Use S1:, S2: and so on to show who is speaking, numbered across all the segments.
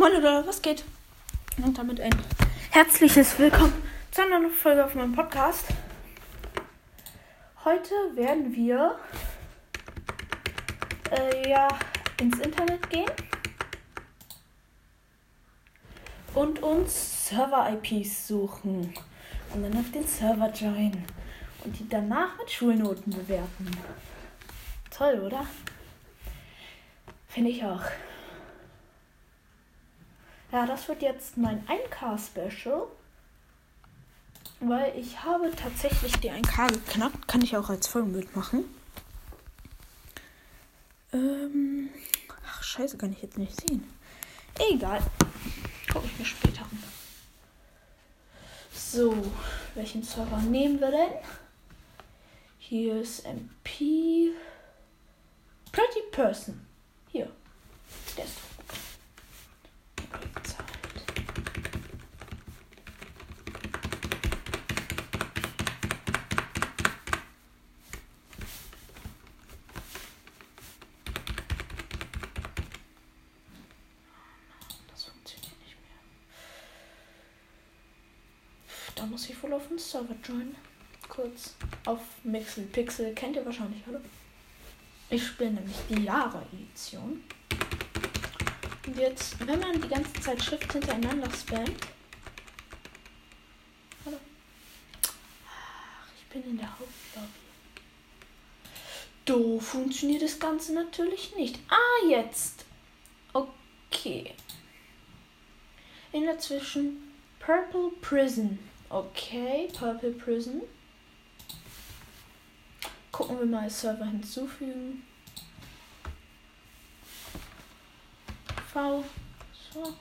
S1: Moin oder was geht? Und damit ein herzliches Willkommen zu einer neuen Folge auf meinem Podcast. Heute werden wir äh, ja ins Internet gehen und uns Server-IPs suchen und dann auf den Server joinen und die danach mit Schulnoten bewerten. Toll, oder? Finde ich auch. Ja, das wird jetzt mein 1K-Special. Weil ich habe tatsächlich die 1K geknackt. Kann ich auch als Folgenbild machen. Ähm. Ach, scheiße, kann ich jetzt nicht sehen. Egal. Gucke ich mir später an. So, welchen Server nehmen wir denn? Hier ist MP. Pretty Person. Hier. Der ist Da muss ich wohl auf den Server joinen. Kurz auf Mixel Pixel. Kennt ihr wahrscheinlich alle. Ich spiele nämlich die Java-Edition. Und jetzt, wenn man die ganze Zeit Schrift hintereinander spammt. Hallo. Ach, ich bin in der Hauptlobby. Do funktioniert das Ganze natürlich nicht. Ah, jetzt. Okay. In der Zwischen Purple Prison. Okay, Purple Prison. Gucken wir mal Server hinzufügen. V. So.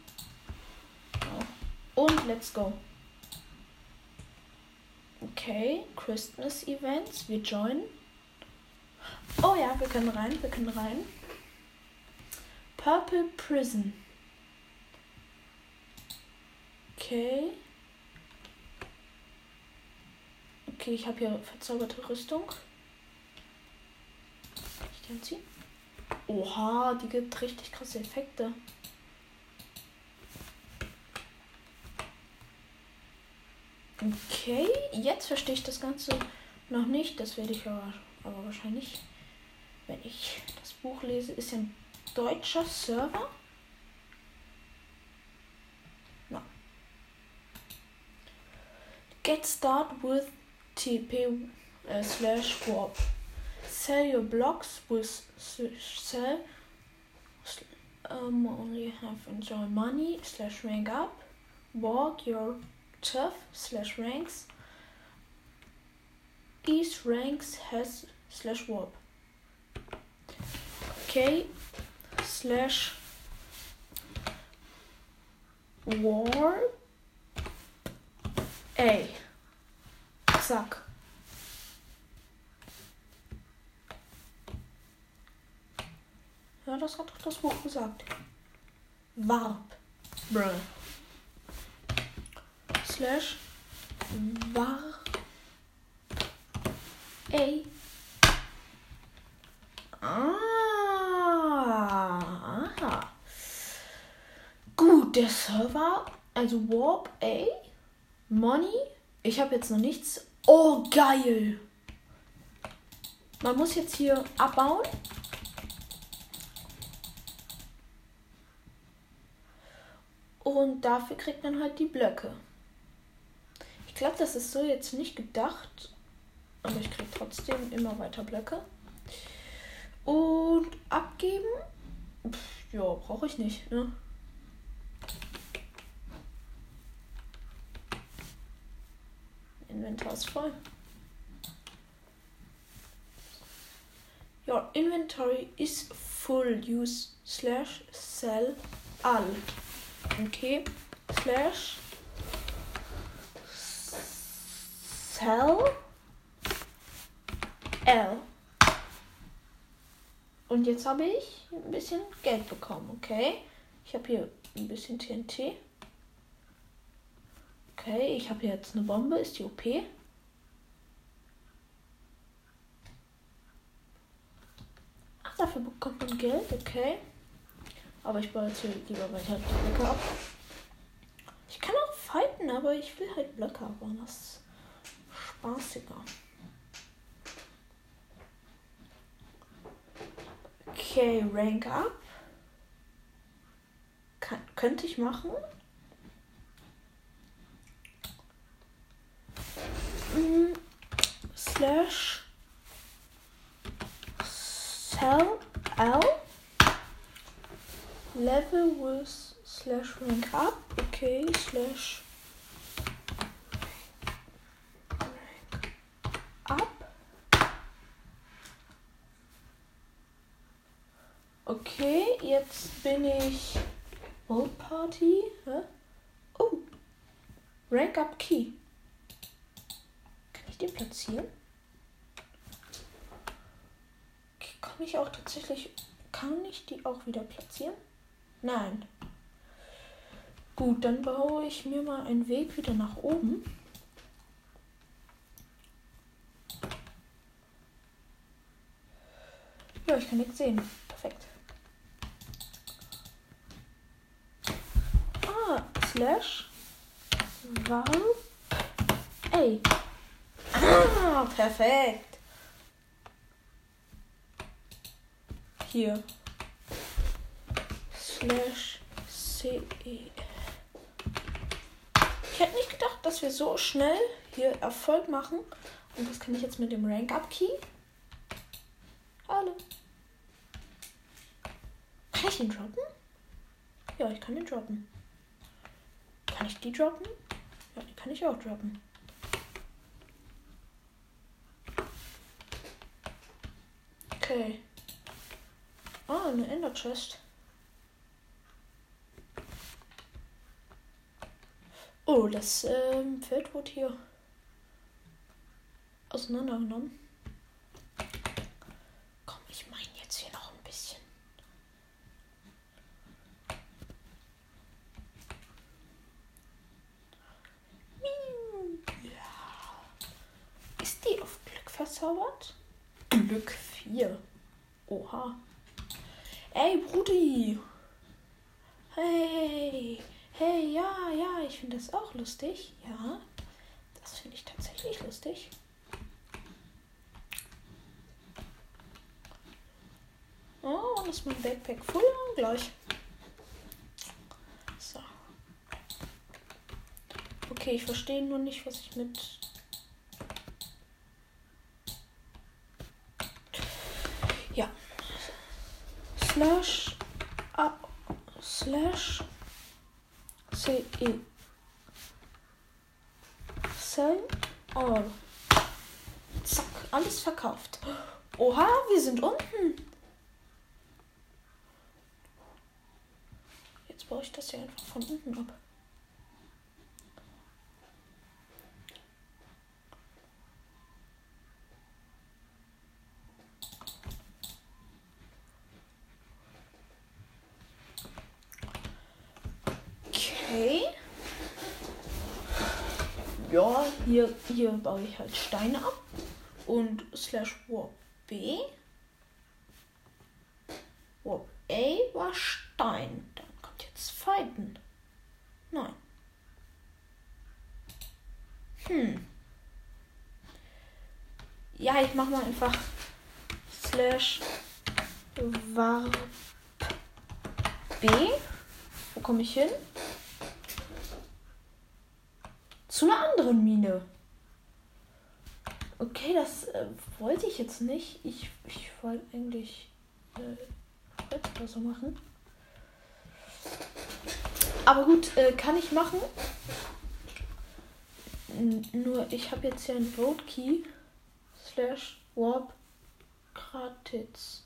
S1: Und let's go. Okay, Christmas Events. Wir joinen. Oh ja, wir können rein, wir können rein. Purple Prison. Okay. Okay, ich habe hier verzauberte Rüstung. Ich kann ziehen. Oha, die gibt richtig krasse Effekte. Okay, jetzt verstehe ich das Ganze noch nicht. Das werde ich aber, aber wahrscheinlich, wenn ich das Buch lese, ist ja ein deutscher Server. No. Get started with TP uh, slash warp. Sell your blocks with sell um, only have enjoy money slash rank up. Walk your tough slash ranks. Each ranks has slash warp. Okay slash warp A. Zack. Ja, das hat doch das Buch gesagt. Warp. Bruh. Slash Warp. Ey. Ah. Aha. Gut, der Server, also Warp A, Money. Ich habe jetzt noch nichts Oh, geil. Man muss jetzt hier abbauen. Und dafür kriegt man halt die Blöcke. Ich glaube, das ist so jetzt nicht gedacht. Aber ich kriege trotzdem immer weiter Blöcke. Und abgeben? Ja, brauche ich nicht. Ne? Inventar ist voll. Your inventory is full. Use slash sell all. Okay. Slash sell L. Und jetzt habe ich ein bisschen Geld bekommen, okay? Ich habe hier ein bisschen TNT. Okay, ich habe jetzt eine Bombe. Ist die OP? Ach, dafür bekommt man Geld. Okay. Aber ich baue jetzt hier lieber weiter die Blöcke ab. Ich kann auch fighten, aber ich will halt Blöcke abbauen. Das ist spaßiger. Okay, Rank up. Kann, könnte ich machen. Mm, slash cell L level with slash rank up. Okay, slash rank up. Okay, jetzt bin ich Old Party. Hä? Oh, Rank Up Key. Ich den platzieren? Kann ich auch tatsächlich. Kann ich die auch wieder platzieren? Nein. Gut, dann baue ich mir mal einen Weg wieder nach oben. Ja, ich kann nichts sehen. Perfekt. Ah, slash warp. Ey. Ah, perfekt. Hier. Slash CE. Ich hätte nicht gedacht, dass wir so schnell hier Erfolg machen. Und das kann ich jetzt mit dem Rank Up Key. Hallo. Kann ich den droppen? Ja, ich kann den droppen. Kann ich die droppen? Ja, die kann ich auch droppen. Okay. Ah, eine Ender Chest. Oh, das ähm, Feld wurde hier auseinandergenommen. Komm, ich meine jetzt hier noch ein bisschen. Ja. Ist die auf Glück verzaubert? Glück 4. Oha. Ey, Brudi. Hey. Hey, ja, ja, ich finde das auch lustig. Ja, das finde ich tatsächlich lustig. Oh, und ist mein Backpack voll gleich. So. Okay, ich verstehe nur nicht, was ich mit. Ja. Slash. Up. Slash. CE. Sell all. Zack, alles verkauft. Oha, wir sind unten. Jetzt baue ich das hier einfach von unten ab. Okay. Ja, hier, baue ich halt Steine ab. Und slash warp B. Warp A war Stein. Dann kommt jetzt Fighten. Nein. Hm. Ja, ich mach mal einfach slash warp B. Wo komme ich hin? Zu einer anderen Mine. Okay, das äh, wollte ich jetzt nicht. Ich, ich wollte eigentlich äh, oder so machen. Aber gut, äh, kann ich machen. N nur ich habe jetzt ja ein Road Key slash warp gratis.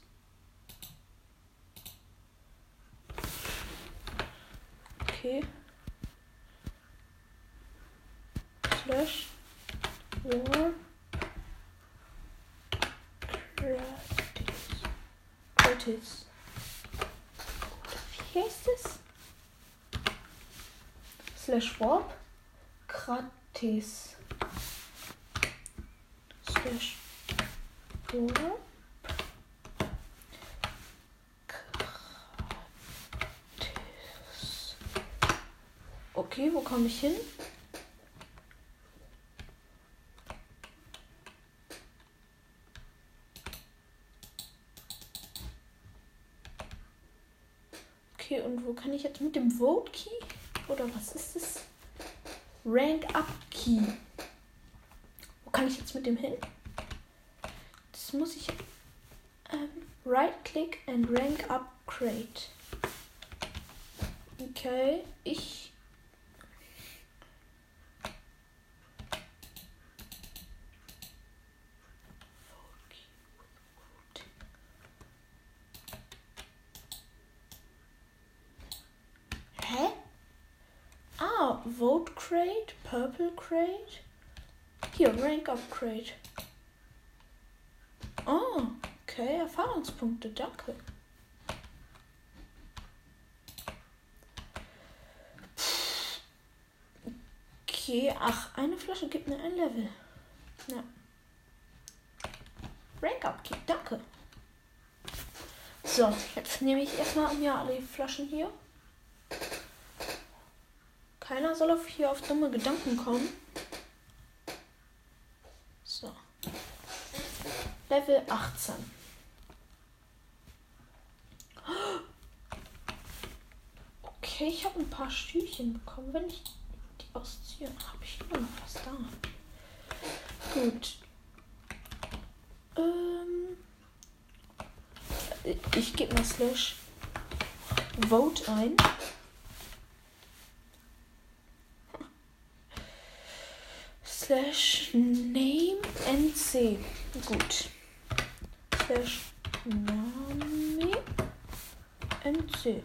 S1: Okay. Slash warp Otis. Wie heißt es? Slash Warp. Gratis. Slash Warp. Okay, wo komme ich hin? Kann ich jetzt mit dem Vote Key? Oder was ist das? Rank Up Key. Wo kann ich jetzt mit dem hin? Das muss ich. Ähm, right click and rank upgrade. Okay, ich. Hä? Ah, Vote Crate, Crate. Hier, Rank Upgrade. Oh, okay, Erfahrungspunkte, danke. Okay, ach, eine Flasche gibt mir ein Level. Ja. Rank Upkeep, danke. So, jetzt nehme ich erstmal mir alle Flaschen hier. Keiner soll auf hier auf dumme Gedanken kommen. So. Level 18. Okay, ich habe ein paar Stühlchen bekommen. Wenn ich die ausziehe, habe ich immer noch was da. Gut. Ähm, ich gebe mal slash vote ein. Slash name nc. Gut. Slash name nc.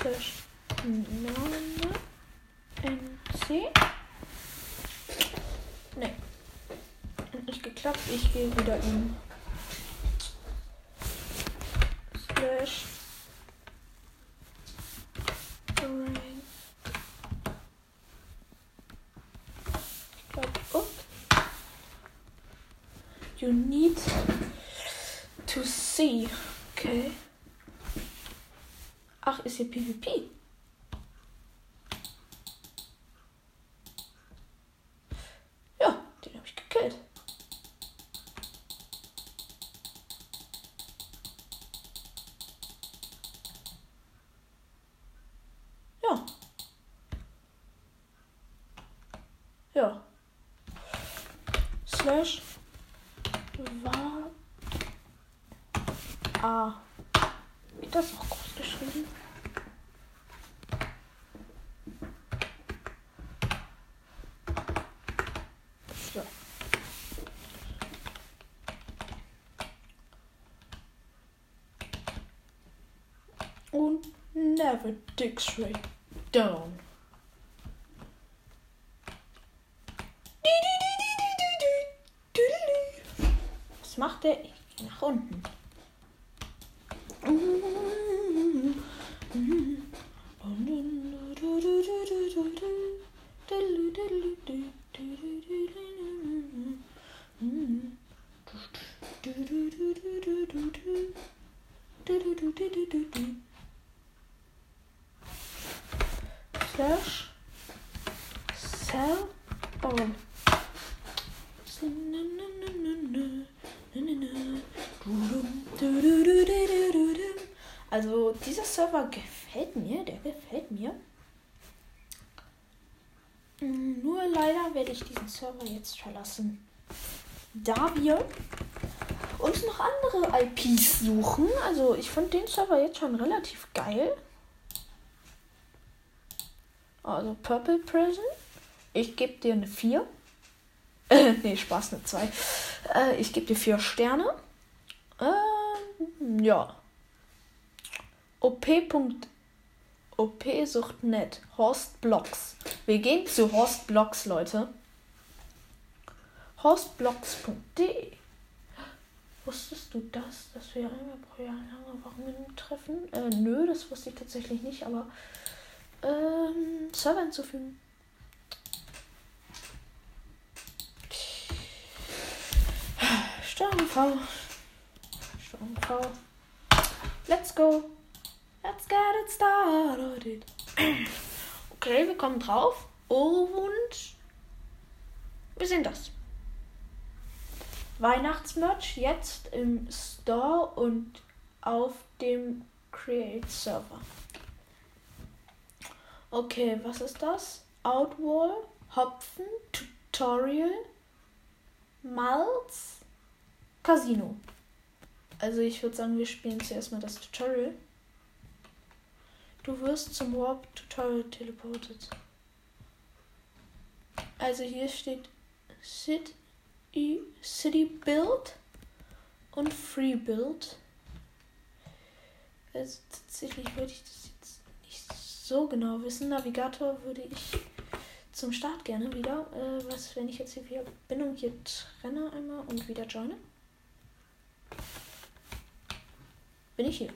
S1: Slash name. Ne. Hat nicht geklappt. Ich gehe wieder in Slash rank. Ich glaube, oh. You need to see. Okay. Ach, ist hier PvP? Ja, den habe ich gekillt. Ja. Ja. Slash war A. Wird das auch groß geschrieben? So. Und never dig straight down. Was macht der? Ich geh nach unten. Slash sell or also dieser Server gefällt mir, der gefällt mir. Nur leider werde ich diesen Server jetzt verlassen. Da wir uns noch andere IPs suchen. Also ich finde den Server jetzt schon relativ geil. Also Purple Prison. Ich gebe dir eine 4. Äh, nee, Spaß, eine 2. Äh, ich gebe dir 4 Sterne. Ähm, ja. OP. OP sucht net. Horst Blocks. Wir gehen zu Horst Blocks, Leute. Horstblocks.de Wusstest du das, dass wir einmal pro Jahr lange Wochenenden treffen? Äh, nö, das wusste ich tatsächlich nicht, aber ähm, Server hinzufügen. Sternenfrau. Sternenfrau. Let's go. Let's let's get it started. Okay, wir kommen drauf und wir sehen das. Weihnachtsmerch jetzt im Store und auf dem Create Server. Okay, was ist das? Outwall, Hopfen, Tutorial, Malz, Casino. Also ich würde sagen, wir spielen zuerst mal das Tutorial. Du wirst zum Warp Tutorial teleportet. Also hier steht City, City Build und Free Build. Also tatsächlich würde ich das so genau wissen. Navigator würde ich zum Start gerne wieder. Äh, was, wenn ich jetzt hier Verbindung hier trenne einmal und wieder joine? Bin ich hier?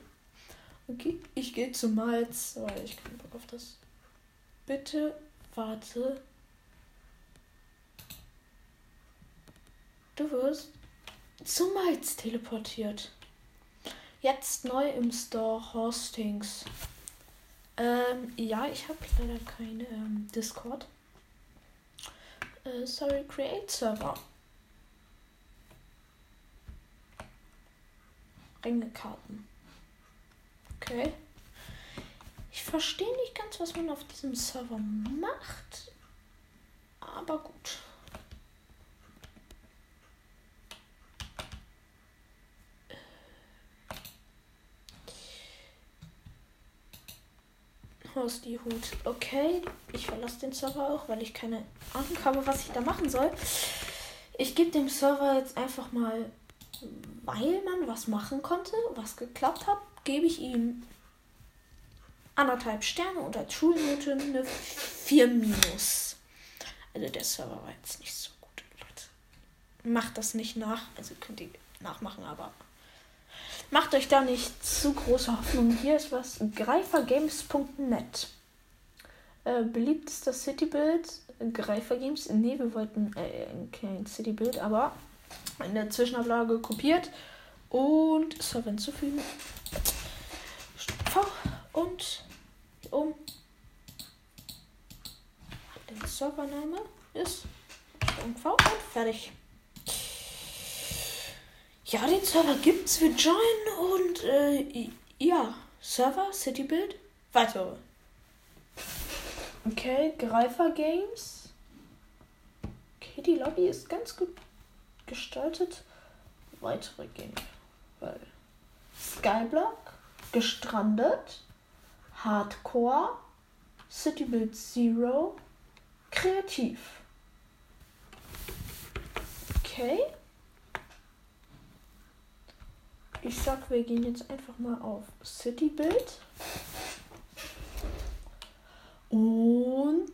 S1: Okay, ich gehe zu Malz, weil ich keinen Bock auf das. Bitte warte. Du wirst zu Malz teleportiert. Jetzt neu im Store Hostings. Ähm, ja, ich habe leider keine ähm, Discord. Äh, sorry, Create Server. Ringekarten. Okay. Ich verstehe nicht ganz, was man auf diesem Server macht. Aber gut. Haus die Hut. Okay, ich verlasse den Server auch, weil ich keine Ahnung habe, was ich da machen soll. Ich gebe dem Server jetzt einfach mal, weil man was machen konnte, was geklappt hat, gebe ich ihm anderthalb Sterne und als Schulnote eine 4 minus. Also der Server war jetzt nicht so gut. Macht das nicht nach. Also könnt ihr nachmachen, aber macht euch da nicht zu große Hoffnung. Hier ist was greifergames.net. Äh, beliebtester Citybuild, Greifergames. Nee, wir wollten äh, kein Citybuild, aber in der Zwischenablage kopiert und Server hinzufügen. V und um den Servername ist V und fertig. Ja, den Server gibt's. Wir joinen und äh, ja, Server, Citybuild, weitere. Okay, Greifer Games. Okay, die Lobby ist ganz gut gestaltet. Weitere. Weil Skyblock, gestrandet, Hardcore, City Build Zero, kreativ. Okay. Ich sag, wir gehen jetzt einfach mal auf City Build. Und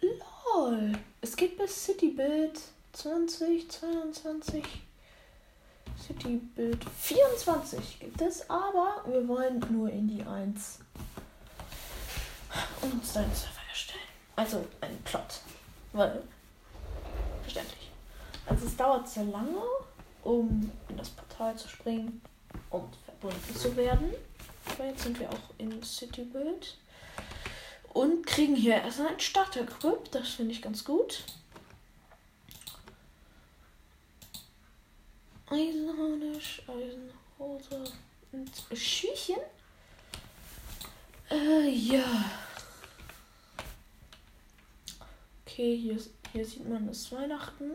S1: lol. Es geht bis City Build 2022. City Build 24 gibt es, aber wir wollen nur in die 1 und uns einen Server erstellen. Also einen Plot. Weil, verständlich. Also es dauert sehr lange, um in das Portal zu springen und verbunden zu werden. Aber jetzt sind wir auch in City Build. Und kriegen hier erstmal ein Starter-Equip. Das finde ich ganz gut. Eisenharnisch, Eisenhose und Schüchen. Äh, ja. Okay, hier, hier sieht man das Weihnachten.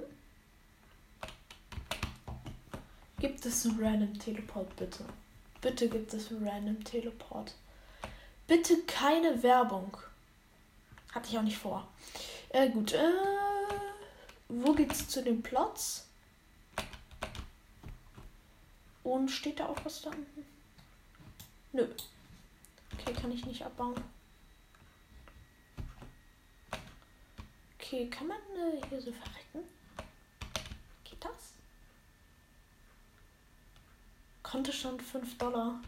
S1: Gibt es einen Random Teleport, bitte? Bitte gibt es einen Random Teleport. Bitte keine Werbung. Hatte ich auch nicht vor. Äh, gut. Äh, wo geht's zu den Plots? Und steht da auch was da unten? Nö. Okay, kann ich nicht abbauen. Okay, kann man äh, hier so verrecken? Geht das? Schon 5 Dollar.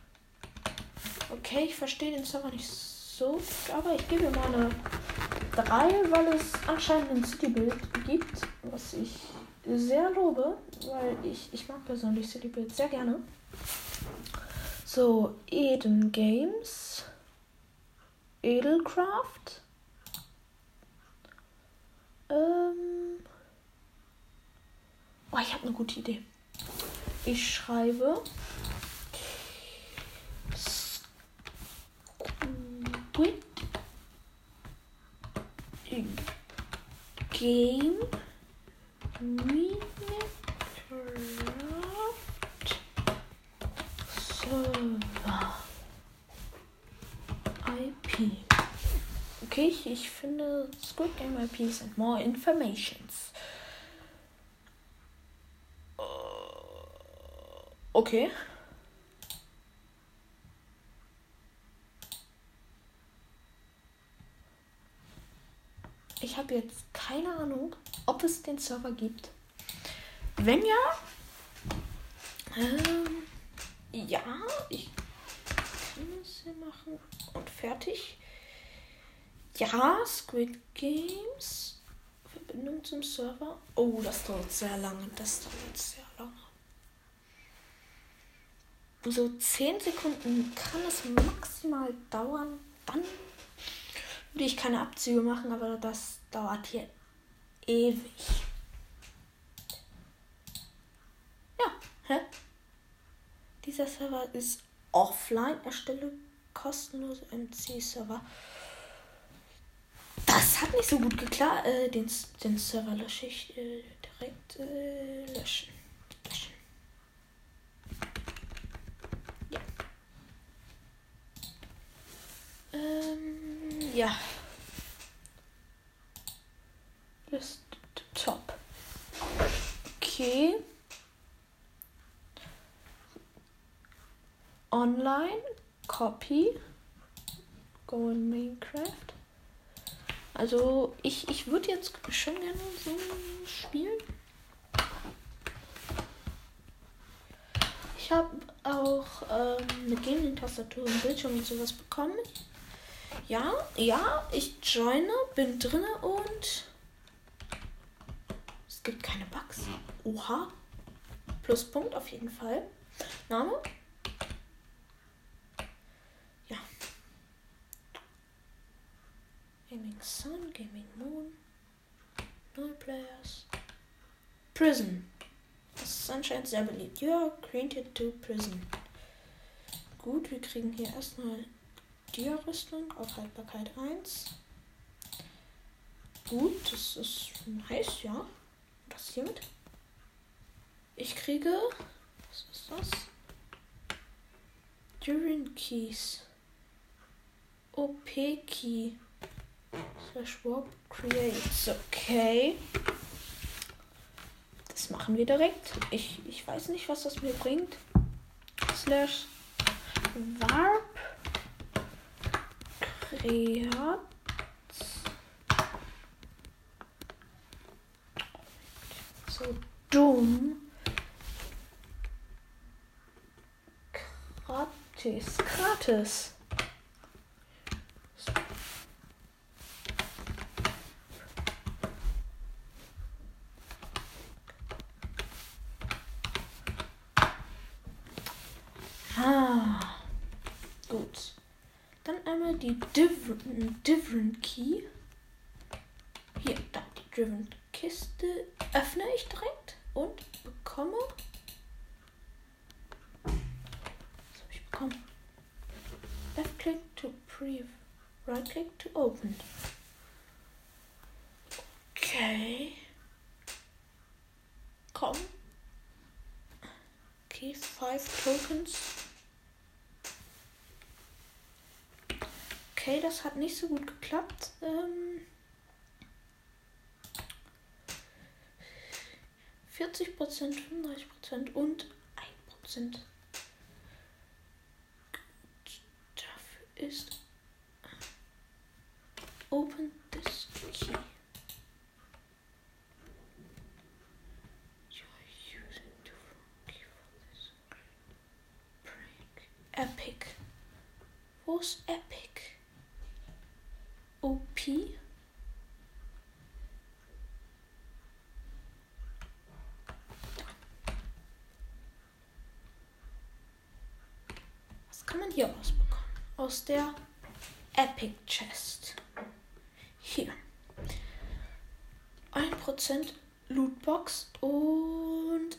S1: Okay, ich verstehe den Server nicht so, aber ich gebe mal eine 3, weil es anscheinend ein Citybild gibt, was ich sehr lobe, weil ich, ich mag persönlich City Build sehr gerne. So, Eden Games. Edelcraft. Ähm. Oh, ich habe eine gute Idee. Ich schreibe Squid Game Minecraft Server IP. Okay, ich, finde Squid Game IPs and more informations. Äh, okay. Habe jetzt keine Ahnung, ob es den Server gibt. Wenn ja, ähm, ja, ich kann es hier machen und fertig. Ja, Squid Games. Verbindung zum Server. Oh, das dauert sehr lange. Das dauert sehr lange so 10 Sekunden kann es maximal dauern. Dann würde ich keine Abzüge machen, aber das dauert hier ewig. Ja, hä? Dieser Server ist offline. Erstelle kostenlose MC-Server. Das hat nicht so gut geklappt. Äh, den, den Server lösche ich äh, direkt äh, löschen. Ja. Ist top. Okay. Online, Copy, Go in Minecraft. Also ich, ich würde jetzt schon gerne so spielen. Ich habe auch ähm, eine Gaming-Tastatur und Bildschirm und sowas bekommen. Ja, ja, ich joine, bin drinne und es gibt keine Bugs. Oha. Pluspunkt auf jeden Fall. Name? Ja. Gaming Sun, Gaming Moon. Null Players. Prison. Das ist anscheinend sehr beliebt. Are granted to prison. Gut, wir kriegen hier erstmal Dia-Rüstung auf Haltbarkeit 1. Gut, das ist nice, ja. Was hiermit? Ich kriege. Was ist das? Durin Keys. OP Key. Slash Warp Creates. Okay. Das machen wir direkt. Ich, ich weiß nicht, was das mir bringt. Slash Warp Kreat. So dumm. Gratis. Gratis. Die different, different Key. Hier, da die Driven Kiste öffne ich direkt und bekomme. Was habe ich bekommen? Left click to preview. Right click to open. Okay. Komm. Okay, five tokens. Okay, das hat nicht so gut geklappt. Ähm 40%, 35% und 1%. Dafür ist Open this key. Epic. Wo ist Epic? OP. aus der Epic Chest. Hier. 1% Lootbox und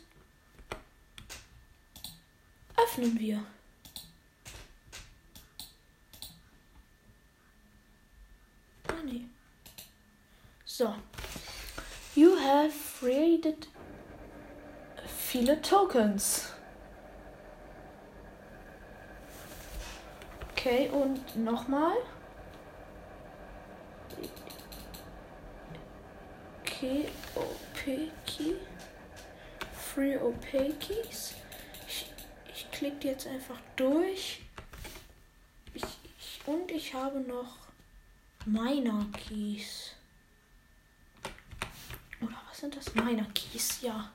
S1: öffnen wir. Ah, nee. So. You have raided viele Tokens. Okay, und nochmal. Okay, Opaki. Free Opakis. Ich, ich klicke jetzt einfach durch. Ich, ich, und ich habe noch Miner Keys. Oder was sind das? Miner Keys, ja.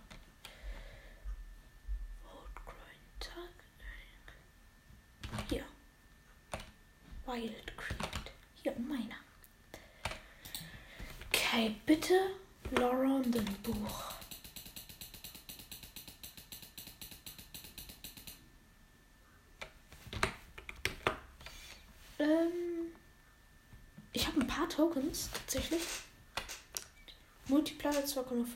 S1: Hier. Wild Creed. Hier, meiner. Bitte Buch. Ähm, ich habe ein paar Tokens tatsächlich. Multiplier 2,5.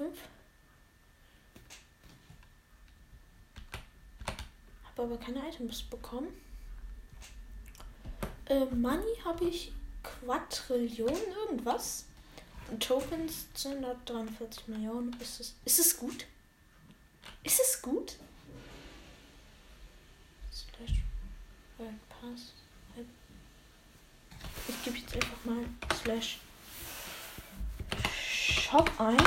S1: Habe aber keine Items bekommen. Äh, Money habe ich Quadrillionen irgendwas. Tokens 243 Millionen. Ist es, ist es gut? Ist es gut? Slash Pass. Ich gebe jetzt einfach mal Slash Shop ein.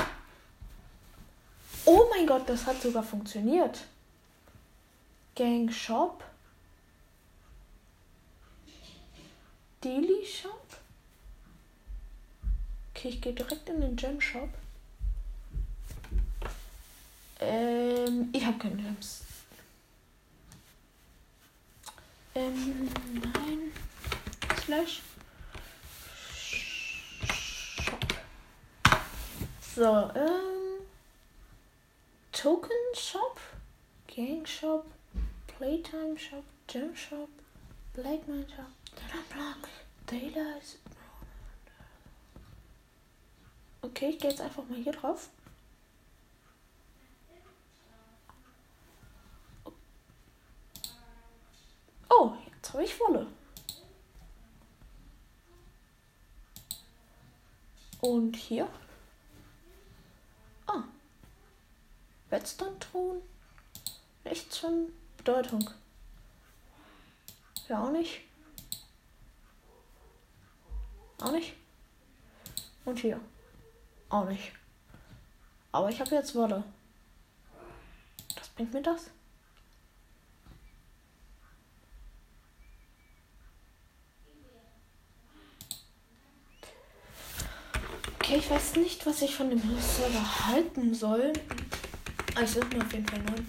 S1: Oh mein Gott, das hat sogar funktioniert. Gang Shop. Daily Shop? Okay, ich gehe direkt in den Gem Shop. Ähm, ich habe keine Gems. Ähm, nein. Slash. Shop. So, ähm. Token Shop. Gang Shop. Playtime Shop. Gem Shop. Black Man Shop. Block. Daylight. Okay, ich gehe jetzt einfach mal hier drauf. Oh, jetzt habe ich volle. Und hier. Ah. Redstone-Ton. Nichts von Bedeutung. Ja, auch nicht. Auch nicht. Und hier. Auch nicht. Aber ich habe jetzt Wolle. Was bringt mir das? Okay, ich weiß nicht, was ich von dem Server halten soll. Aber ich suche mir auf jeden Fall neun.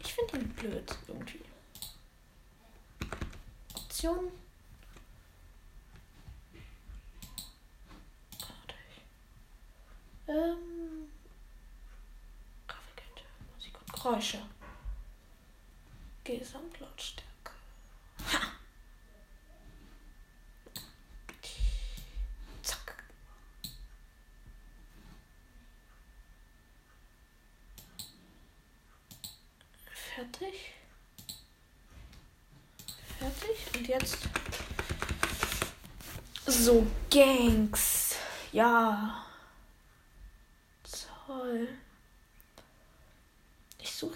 S1: Ich finde ihn blöd irgendwie. Optionen. Ähm, Grafikkette, Musik und Geräusche. Gesamtlautstärke. Ha! Zack. Fertig. Fertig. Und jetzt. So, Gangs. Ja. Toll.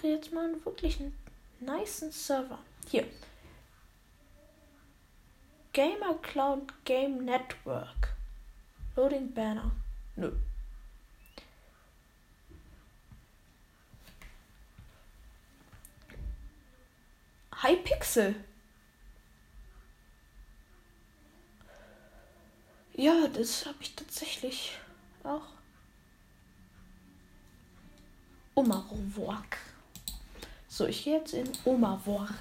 S1: Suche jetzt mal einen wirklich niceen Server. Hier. Gamer Cloud Game Network. Loading Banner. Nö. Hypixel. Ja, das habe ich tatsächlich auch. Omawork. So, ich gehe jetzt in Omawork.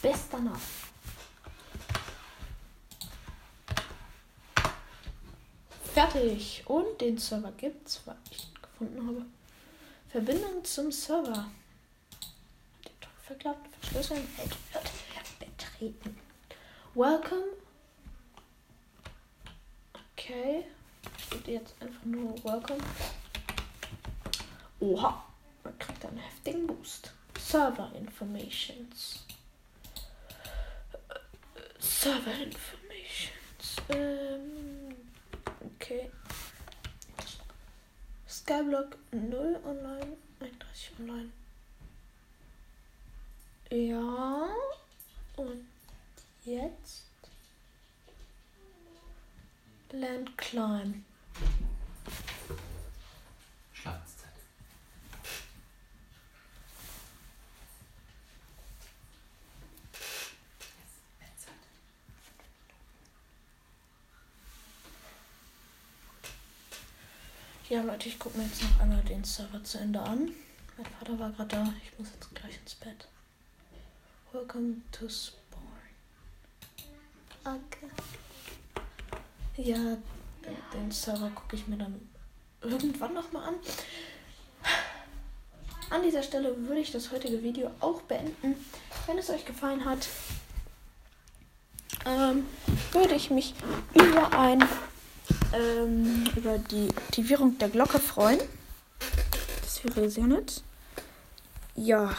S1: Bester Name. Fertig. Und den Server gibt es, weil ich ihn gefunden habe. Verbindung zum Server. Den verklappt, verschlüsseln, wird, wird betreten. Welcome. Okay. Steht jetzt einfach nur Welcome. Oha. Man kriegt einen heftigen Boost. Server Informations. Server Informations. Ähm, okay. Skyblock 0 online, 31 online. Ja. Und jetzt Land Climb. Ja, Leute, ich gucke mir jetzt noch einmal den Server zu Ende an. Mein Vater war gerade da. Ich muss jetzt gleich ins Bett. Welcome to Spawn. Okay. Ja, den Server gucke ich mir dann irgendwann nochmal an. An dieser Stelle würde ich das heutige Video auch beenden. Wenn es euch gefallen hat, ähm, würde ich mich über ein ähm, über die Aktivierung der Glocke freuen. Das wäre sehr nett. Ja,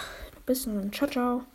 S1: bis dann. Ciao, ciao.